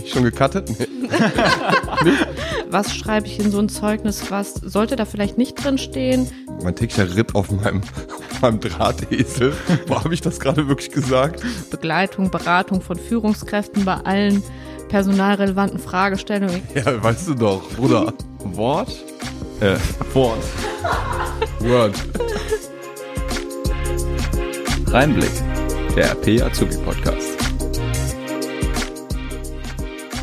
Bin ich schon gecuttet? Nee. Was schreibe ich in so ein Zeugnis? Was sollte da vielleicht nicht drin stehen? Mein täglicher Ritt auf meinem, auf meinem Drahtesel. Wo habe ich das gerade wirklich gesagt? Begleitung, Beratung von Führungskräften bei allen personalrelevanten Fragestellungen. Ja, weißt du doch, Bruder. Wort? Äh, Wort. Word. Reinblick, der RP Azubi Podcast.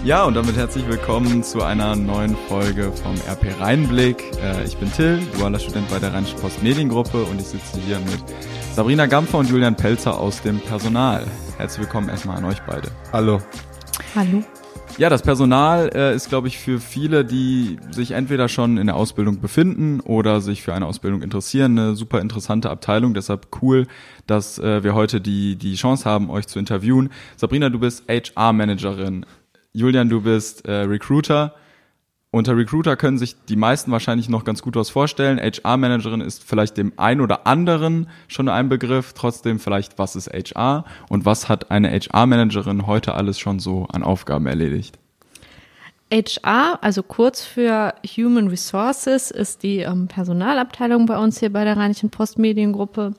Ja, und damit herzlich willkommen zu einer neuen Folge vom RP Rheinblick. Äh, ich bin Till, dualer Student bei der Rheinischen Post Mediengruppe und ich sitze hier mit Sabrina Gampfer und Julian Pelzer aus dem Personal. Herzlich willkommen erstmal an euch beide. Hallo. Hallo. Ja, das Personal äh, ist, glaube ich, für viele, die sich entweder schon in der Ausbildung befinden oder sich für eine Ausbildung interessieren, eine super interessante Abteilung. Deshalb cool, dass äh, wir heute die, die Chance haben, euch zu interviewen. Sabrina, du bist HR-Managerin. Julian, du bist äh, Recruiter. Unter Recruiter können sich die meisten wahrscheinlich noch ganz gut was vorstellen. HR-Managerin ist vielleicht dem einen oder anderen schon ein Begriff. Trotzdem vielleicht, was ist HR und was hat eine HR-Managerin heute alles schon so an Aufgaben erledigt? HR, also kurz für Human Resources, ist die ähm, Personalabteilung bei uns hier bei der Rheinischen Postmediengruppe.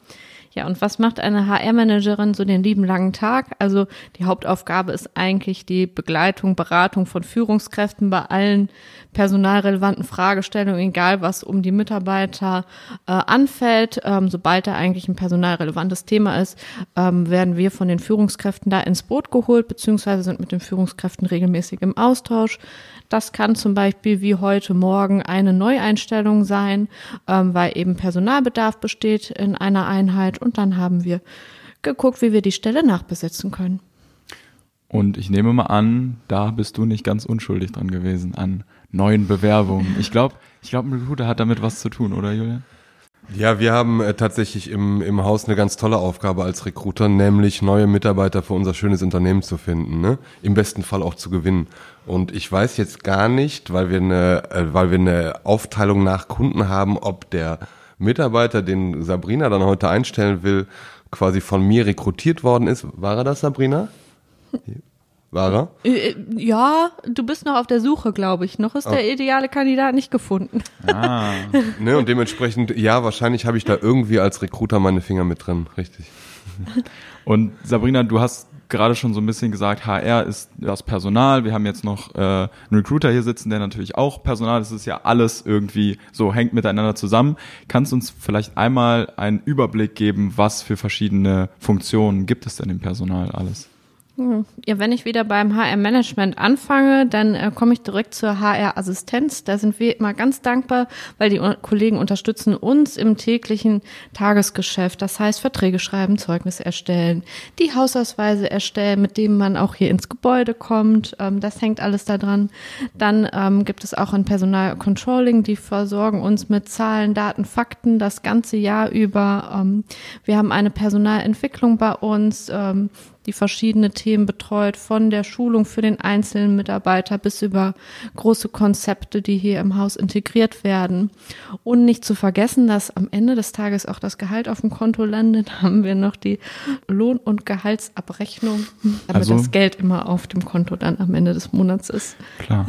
Ja, und was macht eine HR-Managerin so den lieben langen Tag? Also die Hauptaufgabe ist eigentlich die Begleitung, Beratung von Führungskräften bei allen personalrelevanten Fragestellungen, egal was um die Mitarbeiter äh, anfällt. Ähm, sobald da eigentlich ein personalrelevantes Thema ist, ähm, werden wir von den Führungskräften da ins Boot geholt, beziehungsweise sind mit den Führungskräften regelmäßig im Austausch. Das kann zum Beispiel wie heute Morgen eine Neueinstellung sein, ähm, weil eben Personalbedarf besteht in einer Einheit und dann haben wir geguckt, wie wir die Stelle nachbesetzen können. Und ich nehme mal an, da bist du nicht ganz unschuldig dran gewesen an neuen Bewerbungen. Ich glaube, ich glaube, ein Recruiter hat damit was zu tun, oder Julian? Ja, wir haben äh, tatsächlich im, im Haus eine ganz tolle Aufgabe als Recruiter, nämlich neue Mitarbeiter für unser schönes Unternehmen zu finden, ne? Im besten Fall auch zu gewinnen. Und ich weiß jetzt gar nicht, weil wir eine, äh, weil wir eine Aufteilung nach Kunden haben, ob der Mitarbeiter, den Sabrina dann heute einstellen will, quasi von mir rekrutiert worden ist. War er das, Sabrina? War er? Äh, äh, Ja, du bist noch auf der Suche, glaube ich. Noch ist der ideale Kandidat nicht gefunden. Ah, Ne, und dementsprechend, ja, wahrscheinlich habe ich da irgendwie als Recruiter meine Finger mit drin, richtig. Und Sabrina, du hast gerade schon so ein bisschen gesagt, HR ist das Personal. Wir haben jetzt noch äh, einen Recruiter hier sitzen, der natürlich auch Personal. Das ist ja alles irgendwie so hängt miteinander zusammen. Kannst uns vielleicht einmal einen Überblick geben, was für verschiedene Funktionen gibt es denn im Personal alles? Ja, wenn ich wieder beim HR-Management anfange, dann äh, komme ich direkt zur HR-Assistenz. Da sind wir immer ganz dankbar, weil die Kollegen unterstützen uns im täglichen Tagesgeschäft. Das heißt, Verträge schreiben, Zeugnisse erstellen, die Hausausweise erstellen, mit denen man auch hier ins Gebäude kommt. Ähm, das hängt alles da dran. Dann ähm, gibt es auch ein Personalcontrolling, die versorgen uns mit Zahlen, Daten, Fakten das ganze Jahr über. Ähm, wir haben eine Personalentwicklung bei uns. Die verschiedene Themen betreut, von der Schulung für den einzelnen Mitarbeiter bis über große Konzepte, die hier im Haus integriert werden. Und nicht zu vergessen, dass am Ende des Tages auch das Gehalt auf dem Konto landet, haben wir noch die Lohn- und Gehaltsabrechnung, damit Also- das Geld immer auf dem Konto dann am Ende des Monats ist. Klar,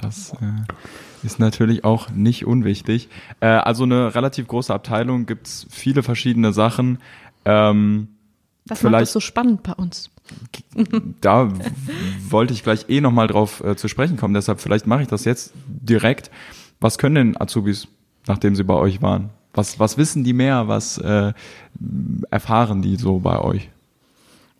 das äh, ist natürlich auch nicht unwichtig. Äh, also eine relativ große Abteilung, gibt's viele verschiedene Sachen. Ähm, Das macht Vielleicht- es so spannend bei uns. da wollte ich gleich eh nochmal drauf äh, zu sprechen kommen, deshalb vielleicht mache ich das jetzt direkt. Was können denn Azubis, nachdem sie bei euch waren? Was, was wissen die mehr? Was äh, erfahren die so bei euch?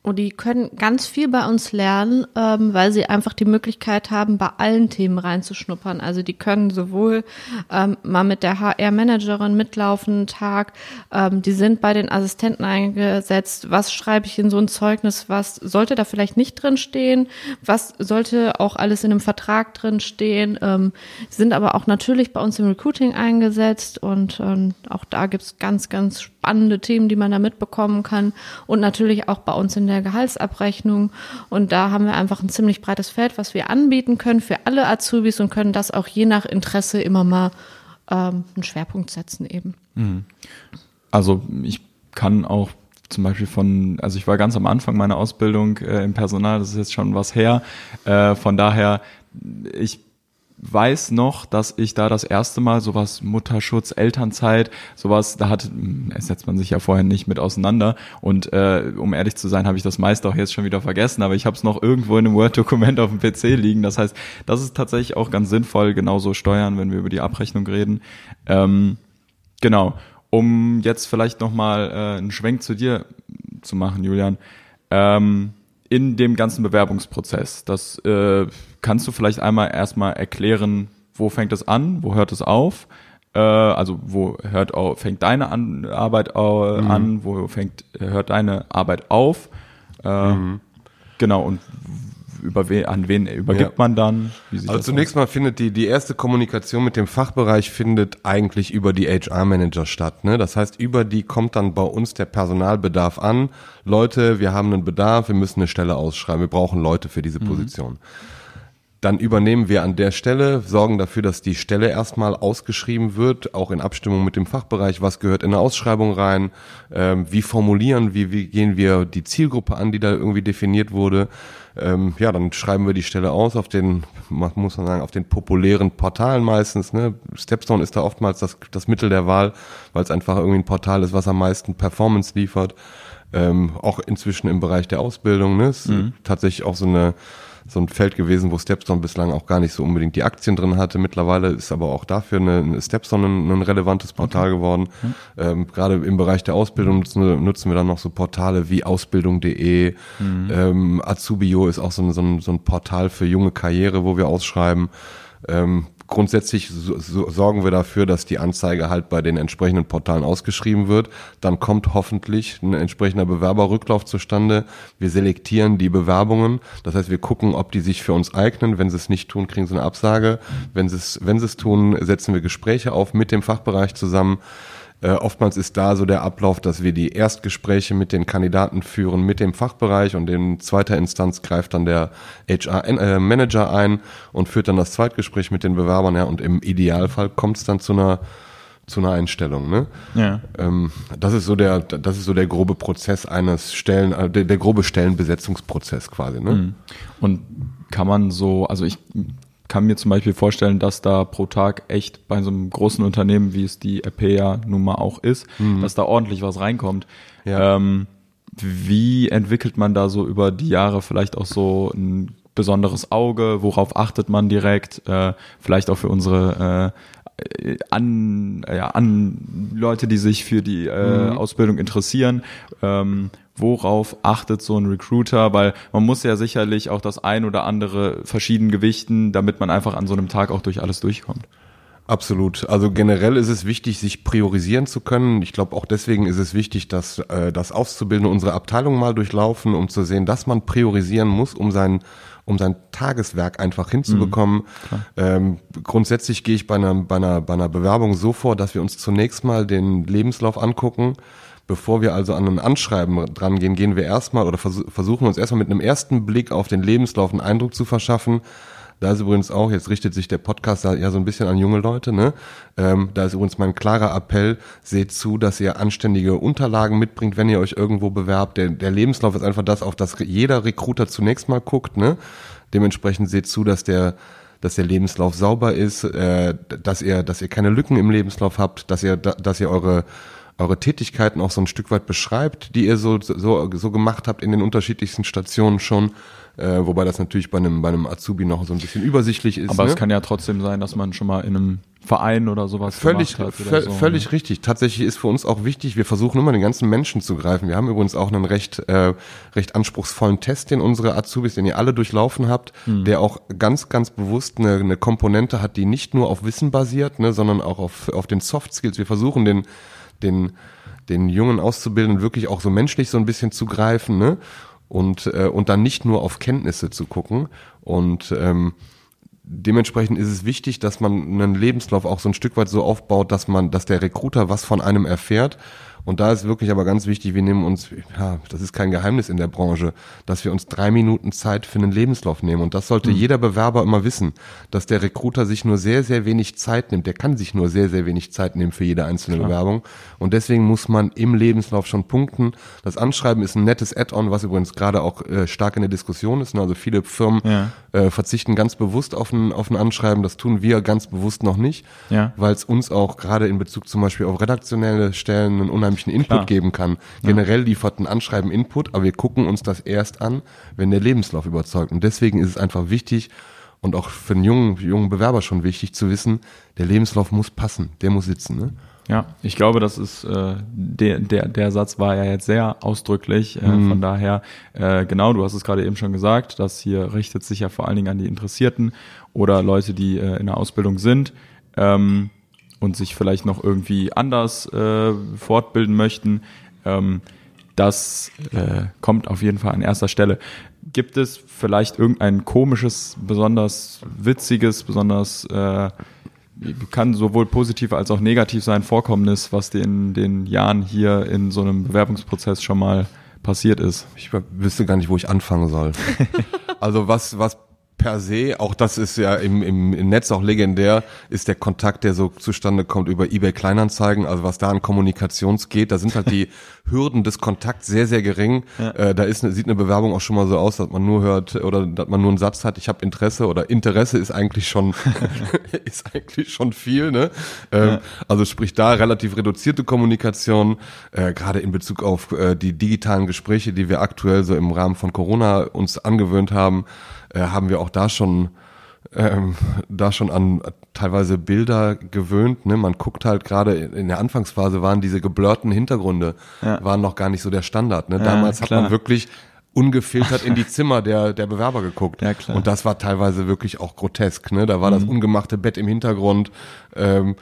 Und die können ganz viel bei uns lernen, ähm, weil sie einfach die Möglichkeit haben, bei allen Themen reinzuschnuppern. Also die können sowohl ähm, mal mit der HR-Managerin mitlaufen, einen Tag, ähm, die sind bei den Assistenten eingesetzt, was schreibe ich in so ein Zeugnis, was sollte da vielleicht nicht drin stehen, was sollte auch alles in einem Vertrag drin stehen, ähm, sind aber auch natürlich bei uns im Recruiting eingesetzt und ähm, auch da gibt's ganz, ganz spannende Themen, die man da mitbekommen kann und natürlich auch bei uns in der Gehaltsabrechnung und da haben wir einfach ein ziemlich breites Feld, was wir anbieten können für alle Azubis und können das auch je nach Interesse immer mal ähm, einen Schwerpunkt setzen eben. Also ich kann auch zum Beispiel von, also ich war ganz am Anfang meiner Ausbildung äh, im Personal, das ist jetzt schon was her. Äh, von daher, ich weiß noch, dass ich da das erste Mal sowas Mutterschutz, Elternzeit, sowas, da hat, hm, setzt man sich ja vorher nicht mit auseinander. Und äh, um ehrlich zu sein, habe ich das meiste auch jetzt schon wieder vergessen, aber ich habe es noch irgendwo in einem Word-Dokument auf dem PC liegen. Das heißt, das ist tatsächlich auch ganz sinnvoll, genauso steuern, wenn wir über die Abrechnung reden. Ähm, genau. Um jetzt vielleicht nochmal äh, einen Schwenk zu dir zu machen, Julian. Ähm, in dem ganzen Bewerbungsprozess. Das äh, kannst du vielleicht einmal erstmal erklären, wo fängt es an, wo hört es auf? Äh, also wo hört fängt deine an, Arbeit au, mhm. an, wo fängt hört deine Arbeit auf? Äh, mhm. Genau und über wen, an wen übergibt ja. man dann? also zunächst aus? mal findet die, die erste Kommunikation mit dem Fachbereich findet eigentlich über die HR-Manager statt. Ne? Das heißt, über die kommt dann bei uns der Personalbedarf an. Leute, wir haben einen Bedarf, wir müssen eine Stelle ausschreiben, wir brauchen Leute für diese mhm. Position. Mhm. Dann übernehmen wir an der Stelle, sorgen dafür, dass die Stelle erstmal ausgeschrieben wird, auch in Abstimmung mit dem Fachbereich, was gehört in eine Ausschreibung rein, ähm, wie formulieren, wie, wie gehen wir die Zielgruppe an, die da irgendwie definiert wurde. Ähm, ja, dann schreiben wir die Stelle aus auf den, muss man sagen, auf den populären Portalen meistens. Ne? Stepstone ist da oftmals das, das Mittel der Wahl, weil es einfach irgendwie ein Portal ist, was am meisten Performance liefert. Ähm, auch inzwischen im Bereich der Ausbildung. Ne? Ist mhm. tatsächlich auch so eine so ein Feld gewesen, wo Stepstone bislang auch gar nicht so unbedingt die Aktien drin hatte. Mittlerweile ist aber auch dafür eine, eine Stepstone ein, ein, relevantes Portal okay. geworden. Mhm. Ähm, gerade im Bereich der Ausbildung nutzen, nutzen, wir dann noch so Portale wie Ausbildung.de. Mhm. Ähm, Azubio ist auch so ein, so, ein, so ein Portal für junge Karriere, wo wir ausschreiben. Ähm, grundsätzlich so, so, sorgen wir dafür, dass die Anzeige halt bei den entsprechenden Portalen ausgeschrieben wird. Dann kommt hoffentlich ein entsprechender Bewerberrücklauf zustande. Wir selektieren die Bewerbungen. Das heißt, wir gucken, ob die sich für uns eignen. Wenn sie es nicht tun, kriegen sie eine Absage. Wenn sie es, wenn sie es tun, setzen wir Gespräche auf mit dem Fachbereich zusammen. Äh, oftmals ist da so der Ablauf, dass wir die Erstgespräche mit den Kandidaten führen, mit dem Fachbereich und in zweiter Instanz greift dann der HR-Manager äh, ein und führt dann das Zweitgespräch mit den Bewerbern. Ja, und im Idealfall kommt es dann zu einer zu einer Einstellung. Ne? Ja. Ähm, das ist so der, das ist so der grobe Prozess eines Stellen, äh, der, der grobe Stellenbesetzungsprozess quasi. Ne? Mhm. Und kann man so, also ich kann mir zum Beispiel vorstellen, dass da pro Tag echt bei so einem großen Unternehmen, wie es die RP ja nun mal auch ist, mhm. dass da ordentlich was reinkommt. Ja. Ähm, wie entwickelt man da so über die Jahre vielleicht auch so ein besonderes Auge? Worauf achtet man direkt? Äh, vielleicht auch für unsere äh, an, ja, an Leute, die sich für die äh, mhm. Ausbildung interessieren. Ähm, worauf achtet so ein Recruiter, weil man muss ja sicherlich auch das ein oder andere verschieden gewichten, damit man einfach an so einem Tag auch durch alles durchkommt. Absolut. Also generell ist es wichtig, sich priorisieren zu können. Ich glaube, auch deswegen ist es wichtig, dass äh, das Auszubildende unsere Abteilung mal durchlaufen, um zu sehen, dass man priorisieren muss, um sein um sein Tageswerk einfach hinzubekommen. Mhm, ähm, grundsätzlich gehe ich bei einer, bei, einer, bei einer Bewerbung so vor, dass wir uns zunächst mal den Lebenslauf angucken Bevor wir also an ein Anschreiben dran gehen, gehen wir erstmal oder vers versuchen uns erstmal mit einem ersten Blick auf den Lebenslauf einen Eindruck zu verschaffen. Da ist übrigens auch, jetzt richtet sich der Podcast ja so ein bisschen an junge Leute, ne? Ähm, da ist übrigens mein klarer Appell, seht zu, dass ihr anständige Unterlagen mitbringt, wenn ihr euch irgendwo bewerbt. Der, der Lebenslauf ist einfach das, auf das jeder Recruiter zunächst mal guckt, ne? Dementsprechend seht zu, dass der dass der Lebenslauf sauber ist, äh, dass ihr, dass ihr keine Lücken im Lebenslauf habt, dass ihr, dass ihr eure eure Tätigkeiten auch so ein Stück weit beschreibt, die ihr so, so, so gemacht habt in den unterschiedlichsten Stationen schon. Äh, wobei das natürlich bei einem, bei einem Azubi noch so ein bisschen übersichtlich ist. Aber ne? es kann ja trotzdem sein, dass man schon mal in einem Verein oder sowas völlig, gemacht hat. Oder so. Völlig ne? richtig. Tatsächlich ist für uns auch wichtig, wir versuchen immer den ganzen Menschen zu greifen. Wir haben übrigens auch einen recht, äh, recht anspruchsvollen Test, den unsere Azubis, den ihr alle durchlaufen habt, mhm. der auch ganz, ganz bewusst eine, eine Komponente hat, die nicht nur auf Wissen basiert, ne, sondern auch auf, auf den Soft Skills. Wir versuchen den den, den jungen Auszubildenden wirklich auch so menschlich so ein bisschen zu greifen, ne? Und, äh, und dann nicht nur auf Kenntnisse zu gucken. Und ähm, dementsprechend ist es wichtig, dass man einen Lebenslauf auch so ein Stück weit so aufbaut, dass man, dass der Recruiter was von einem erfährt Und da ist wirklich aber ganz wichtig, wir nehmen uns, ja, das ist kein Geheimnis in der Branche, dass wir uns drei Minuten Zeit für einen Lebenslauf nehmen. Und das sollte mhm. jeder Bewerber immer wissen, dass der Recruiter sich nur sehr, sehr wenig Zeit nimmt. Der kann sich nur sehr, sehr wenig Zeit nehmen für jede einzelne Klar. Bewerbung. Und deswegen muss man im Lebenslauf schon punkten. Das Anschreiben ist ein nettes Add-on, was übrigens gerade auch äh, stark in der Diskussion ist. Also viele Firmen ja. äh, verzichten ganz bewusst auf ein, auf ein Anschreiben. Das tun wir ganz bewusst noch nicht, ja. weil es uns auch gerade in Bezug zum Beispiel auf redaktionelle Stellen einen unheimlichen Input Klar. geben kann. Generell liefert ein Anschreiben Input, aber wir gucken uns das erst an, wenn der Lebenslauf überzeugt. Und deswegen ist es einfach wichtig und auch für einen jungen, jungen Bewerber schon wichtig zu wissen, der Lebenslauf muss passen, der muss sitzen. Ne? Ja, ich glaube, das ist äh, der, der, der Satz war ja jetzt sehr ausdrücklich. Äh, mhm. Von daher, äh, genau, du hast es gerade eben schon gesagt, das hier richtet sich ja vor allen Dingen an die Interessierten oder Leute, die äh, in der Ausbildung sind ähm, und sich vielleicht noch irgendwie anders äh, fortbilden möchten. Ähm, das äh, kommt auf jeden Fall an erster Stelle. Gibt es vielleicht irgendein komisches, besonders witziges, besonders äh, kann sowohl positiv als auch negativ sein Vorkommnis, was dir in den Jahren hier in so einem Bewerbungsprozess schon mal passiert ist? Ich wüsste gar nicht, wo ich anfangen soll. also was, was per se, auch das ist ja im, im, im Netz auch legendär, ist der Kontakt, der so zustande kommt über eBay Kleinanzeigen, also was da an Kommunikations geht, da sind halt die Hürden des Kontakts sehr, sehr gering. Ja. Äh, da ist, sieht eine Bewerbung auch schon mal so aus, dass man nur hört oder dass man nur einen Satz hat, ich habe Interesse oder Interesse ist eigentlich schon, ist eigentlich schon viel, ne? Ähm, ja. Also sprich da relativ reduzierte Kommunikation, äh, gerade in Bezug auf äh, die digitalen Gespräche, die wir aktuell so im Rahmen von Corona uns angewöhnt haben, äh, haben wir auch da schon ähm, da schon an teilweise Bilder gewöhnt. Ne? Man guckt halt gerade in der Anfangsphase waren diese geblurrten Hintergründe ja. waren noch gar nicht so der Standard. Ne? Damals ja, hat man wirklich ungefiltert in die Zimmer der, der Bewerber geguckt. Ja, klar. Und das war teilweise wirklich auch grotesk. Ne? Da war mhm. das ungemachte Bett im Hintergrund. Ähm,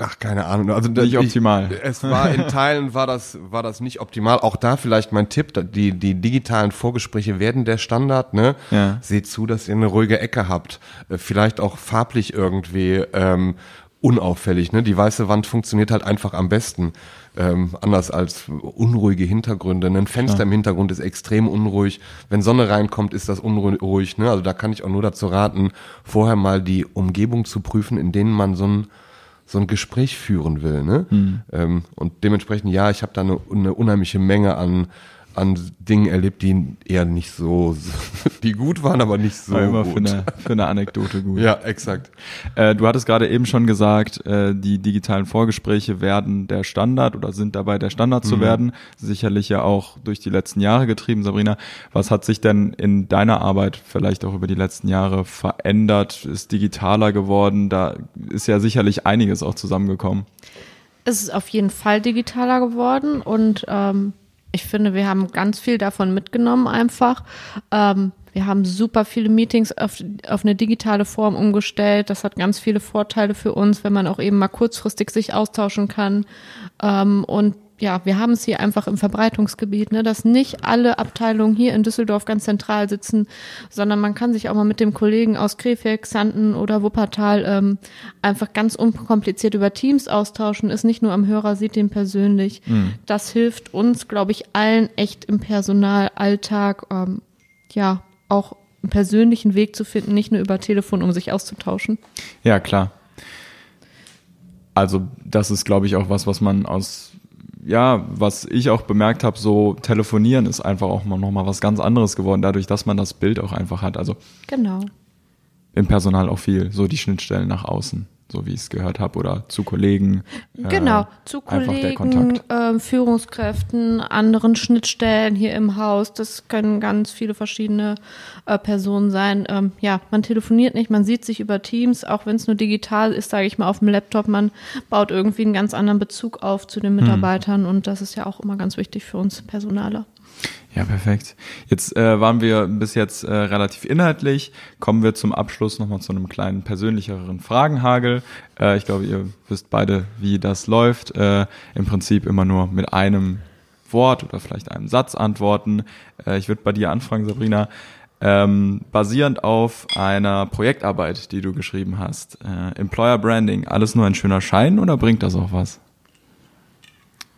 ach keine Ahnung also nicht optimal ich, es war in Teilen war das war das nicht optimal auch da vielleicht mein Tipp die die digitalen Vorgespräche werden der Standard ne ja. seht zu dass ihr eine ruhige Ecke habt äh, vielleicht auch farblich irgendwie ähm, unauffällig ne die weiße Wand funktioniert halt einfach am besten ähm, anders als unruhige Hintergründe. Ein Fenster ja. im Hintergrund ist extrem unruhig. Wenn Sonne reinkommt, ist das unruhig. Ne? Also da kann ich auch nur dazu raten, vorher mal die Umgebung zu prüfen, in denen man so ein so ein Gespräch führen will. Ne? Mhm. Ähm, und dementsprechend, ja, ich habe da eine, eine unheimliche Menge an an Dingen erlebt, die eher nicht so, die gut waren, aber nicht so War immer gut. Für eine, für eine Anekdote gut. ja, exakt. Äh, du hattest gerade eben schon gesagt, äh, die digitalen Vorgespräche werden der Standard oder sind dabei der Standard mhm. zu werden. Sicherlich ja auch durch die letzten Jahre getrieben. Sabrina, was hat sich denn in deiner Arbeit vielleicht auch über die letzten Jahre verändert? Ist digitaler geworden? Da ist ja sicherlich einiges auch zusammengekommen. Es ist auf jeden Fall digitaler geworden und ähm, ich finde, wir haben ganz viel davon mitgenommen einfach. Ähm, wir haben super viele Meetings auf, auf eine digitale Form umgestellt. Das hat ganz viele Vorteile für uns, wenn man auch eben mal kurzfristig sich austauschen kann. Ähm, und ja, wir haben es hier einfach im Verbreitungsgebiet, ne, dass nicht alle Abteilungen hier in Düsseldorf ganz zentral sitzen, sondern man kann sich auch mal mit dem Kollegen aus Krefeld, Xanten oder Wuppertal ähm, einfach ganz unkompliziert über Teams austauschen, ist nicht nur am Hörer, sieht den persönlich. Mhm. Das hilft uns, glaube ich, allen echt im Personalalltag, ähm, ja, auch einen persönlichen Weg zu finden, nicht nur über Telefon, um sich auszutauschen. Ja, klar. Also das ist, glaube ich, auch was, was man aus ja, was ich auch bemerkt habe, so telefonieren ist einfach auch mal nochmal was ganz anderes geworden, dadurch, dass man das Bild auch einfach hat. Also genau. Im Personal auch viel, so die Schnittstellen nach außen so wie ich es gehört habe, oder zu Kollegen. Genau, äh, zu Kollegen, äh, Führungskräften, anderen Schnittstellen hier im Haus. Das können ganz viele verschiedene äh, Personen sein. Ähm, ja, man telefoniert nicht, man sieht sich über Teams, auch wenn es nur digital ist, sage ich mal, auf dem Laptop. Man baut irgendwie einen ganz anderen Bezug auf zu den hm. Mitarbeitern hm. und das ist ja auch immer ganz wichtig für uns Personaler. Ja, perfekt. Jetzt äh, waren wir bis jetzt äh, relativ inhaltlich. Kommen wir zum Abschluss nochmal zu einem kleinen persönlicheren Fragenhagel. Äh, ich glaube, ihr wisst beide, wie das läuft. Äh, Im Prinzip immer nur mit einem Wort oder vielleicht einem Satz antworten. Äh, ich würde bei dir anfangen, Sabrina. Ähm, basierend auf einer Projektarbeit, die du geschrieben hast. Äh, Employer Branding, alles nur ein schöner Schein oder bringt das auch was?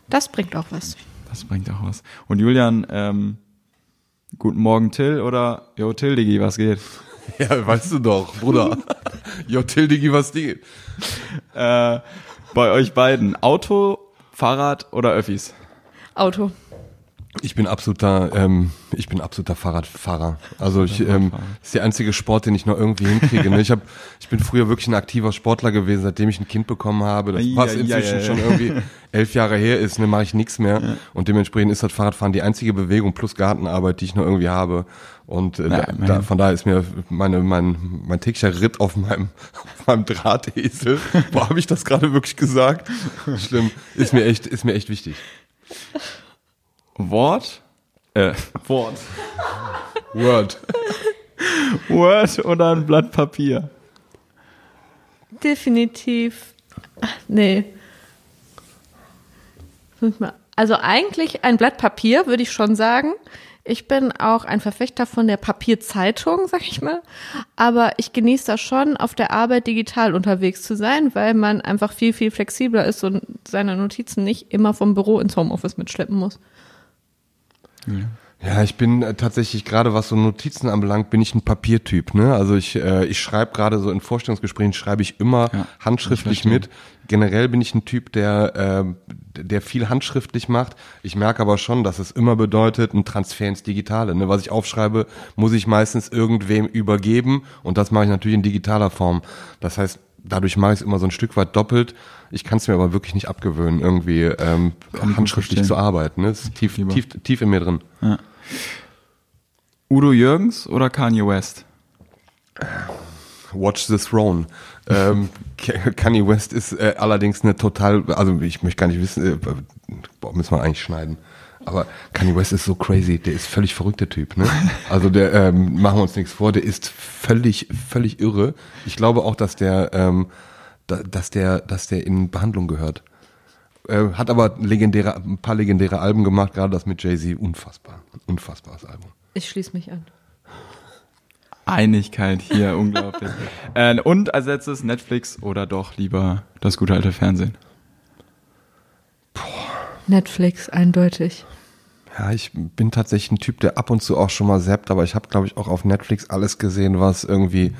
Das bringt auch was. Das bringt auch was. Und Julian, ähm, guten Morgen Till oder Jo Till, Digi, was geht? Ja, weißt du doch, Bruder. jo, Till, Digi, was geht? Äh, bei euch beiden, Auto, Fahrrad oder Öffis? Auto. Ich bin absoluter, ähm, ich bin absoluter Fahrradfahrer. Also ich, ähm, ist der einzige Sport, den ich noch irgendwie hinkriege. Ne? Ich hab, ich bin früher wirklich ein aktiver Sportler gewesen, seitdem ich ein Kind bekommen habe. Das, was ai, inzwischen ai, ai. schon irgendwie elf Jahre her ist, ne, mache ich nichts mehr. Und dementsprechend ist das Fahrradfahren die einzige Bewegung plus Gartenarbeit, die ich noch irgendwie habe. Und äh, Ja, da, da, von daher ist mir meine, mein, mein täglicher Ritt auf meinem, auf meinem Drahtesel, wo habe ich das gerade wirklich gesagt? Schlimm, ist mir echt, ist mir echt wichtig. Wort? Äh, Wort. Word. Word oder ein Blatt Papier? Definitiv. Ach, nee. Also eigentlich ein Blatt Papier, würde ich schon sagen. Ich bin auch ein Verfechter von der Papierzeitung, sag ich mal. Aber ich genieße das schon, auf der Arbeit digital unterwegs zu sein, weil man einfach viel, viel flexibler ist und seine Notizen nicht immer vom Büro ins Homeoffice mitschleppen muss. Ja, ich bin äh, tatsächlich gerade, was so Notizen anbelangt, bin ich ein Papiertyp. Ne? Also ich, äh, ich schreibe gerade so in Vorstellungsgesprächen schreibe ich immer Ja, handschriftlich mit. Generell bin ich ein Typ, der, äh, der viel handschriftlich macht. Ich merke aber schon, dass es immer bedeutet, ein Transfer ins Digitale. Ne? Was ich aufschreibe, muss ich meistens irgendwem übergeben und das mache ich natürlich in digitaler Form. Das heißt, dadurch mache ich es immer so ein Stück weit doppelt. Ich kann es mir aber wirklich nicht abgewöhnen, irgendwie ähm, handschriftlich zu arbeiten. Ne? Das ist tief, tief, tief in mir drin. Udo Jürgens oder Kanye West? Watch the Throne. ähm, Kanye West ist äh, allerdings eine total, also ich möchte gar nicht wissen, äh, boah, müssen wir eigentlich schneiden. Aber Kanye West ist so crazy, der ist völlig verrückt, der Typ. Ne? Also der, ähm, machen wir uns nichts vor, der ist völlig, völlig irre. Ich glaube auch, dass der, ähm, da, dass der, dass der in Behandlung gehört. Äh, hat aber legendäre, ein paar legendäre Alben gemacht, gerade das mit Jay-Z, unfassbar. Unfassbares Album. Ich schließe mich an. Einigkeit hier, unglaublich. Äh, und als letztes Netflix oder doch lieber das gute alte Fernsehen? Netflix, eindeutig. Ja, ich bin tatsächlich ein Typ, der ab und zu auch schon mal zappt, aber ich habe, glaube ich, auch auf Netflix alles gesehen, was irgendwie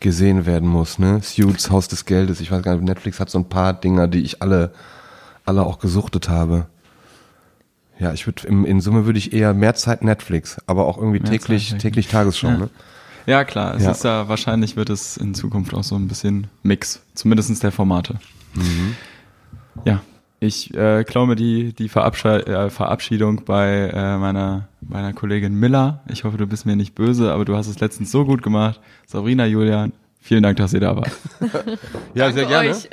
gesehen werden muss. Ne? Suits, Haus des Geldes, ich weiß gar nicht, Netflix hat so ein paar Dinger, die ich alle, alle auch gesuchtet habe. Ja, ich würde in Summe würde ich eher mehr Zeit Netflix, aber auch irgendwie Mehr täglich, Zeit, täglich Tagesschau. Ja. Ne? Ja, klar. Es Ja. ist ja, wahrscheinlich wird es in Zukunft auch so ein bisschen Mix. Zumindestens der Formate. Mhm. Ja. Ich äh, klaue mir die, die Verabsche äh, Verabschiedung bei äh, meiner, meiner Kollegin Miller. Ich hoffe, du bist mir nicht böse, aber du hast es letztens so gut gemacht. Sabrina, Julian, vielen Dank, dass ihr da wart. Ja, sehr gerne. Euch.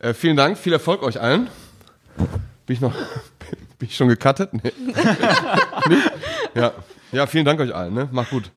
Äh, vielen Dank, viel Erfolg euch allen. Bin ich noch, bin ich schon gecuttet? Nee. nee? Ja. ja, vielen Dank euch allen. Ne? Macht gut.